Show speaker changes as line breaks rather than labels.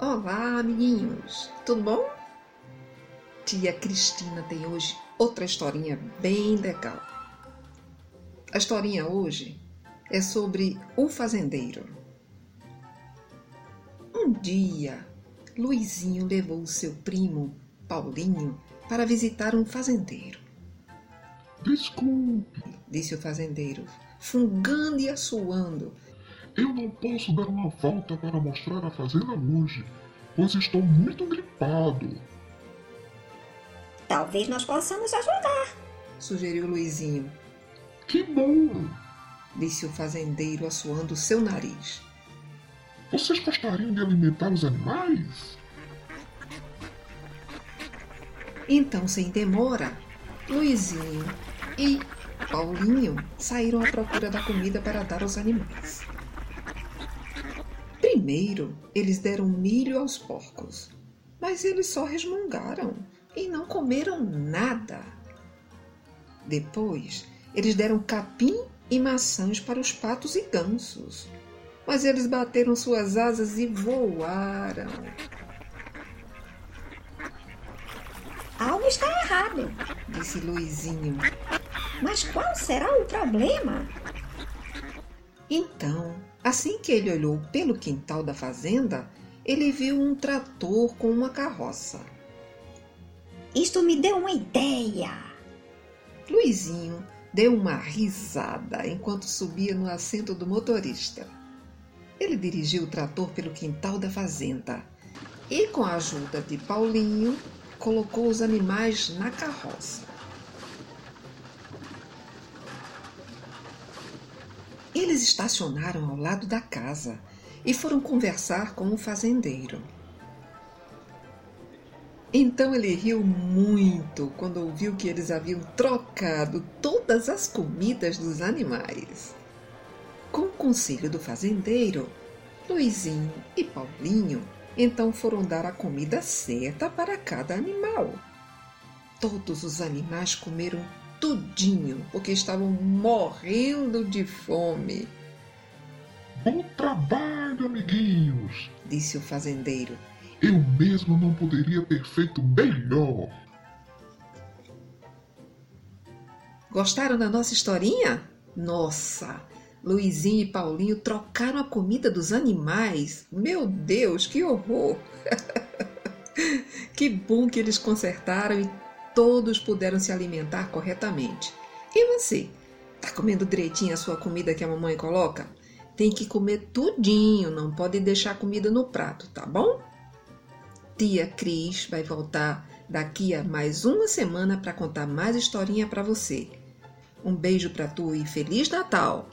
Olá, amiguinhos! Tudo bom? Tia Cristina tem hoje outra historinha bem legal. A historinha hoje é sobre o fazendeiro. Um dia, Luizinho levou seu primo, Paulinho, para visitar um fazendeiro.
Desculpe,
disse o fazendeiro, fungando e assoando.
Eu não posso dar uma volta para mostrar a fazenda hoje, pois estou muito gripado.
Talvez nós possamos ajudar,
sugeriu Luizinho.
Que bom,
disse o fazendeiro, assoando seu nariz.
Vocês gostariam de alimentar os animais?
Então, sem demora, Luizinho e Paulinho saíram à procura da comida para dar aos animais. Primeiro, eles deram milho aos porcos, mas eles só resmungaram e não comeram nada. Depois, eles deram capim e maçãs para os patos e gansos, mas eles bateram suas asas e voaram.
Algo está errado,
disse Luizinho.
Mas qual será o problema?
Então, assim que ele olhou pelo quintal da fazenda, ele viu um trator com uma carroça.
Isto me deu uma ideia.
Luizinho deu uma risada enquanto subia no assento do motorista. Ele dirigiu o trator pelo quintal da fazenda e, com a ajuda de Paulinho, colocou os animais na carroça. Eles estacionaram ao lado da casa e foram conversar com o fazendeiro. Então ele riu muito quando ouviu que eles haviam trocado todas as comidas dos animais. Com o conselho do fazendeiro, Luizinho e Paulinho então foram dar a comida certa para cada animal. Todos os animais comeram tudinho porque estavam morrendo de fome.
Bom trabalho, amiguinhos,
disse o fazendeiro.
Eu mesmo não poderia ter feito melhor.
Gostaram da nossa historinha? Nossa! Luizinho e Paulinho trocaram a comida dos animais. Meu Deus, que horror! que bom que eles consertaram e todos puderam se alimentar corretamente. E você? Tá comendo direitinho a sua comida que a mamãe coloca? Tem que comer tudinho, não pode deixar comida no prato, tá bom? Tia Cris vai voltar daqui a mais uma semana para contar mais historinha para você. Um beijo para tu e feliz Natal!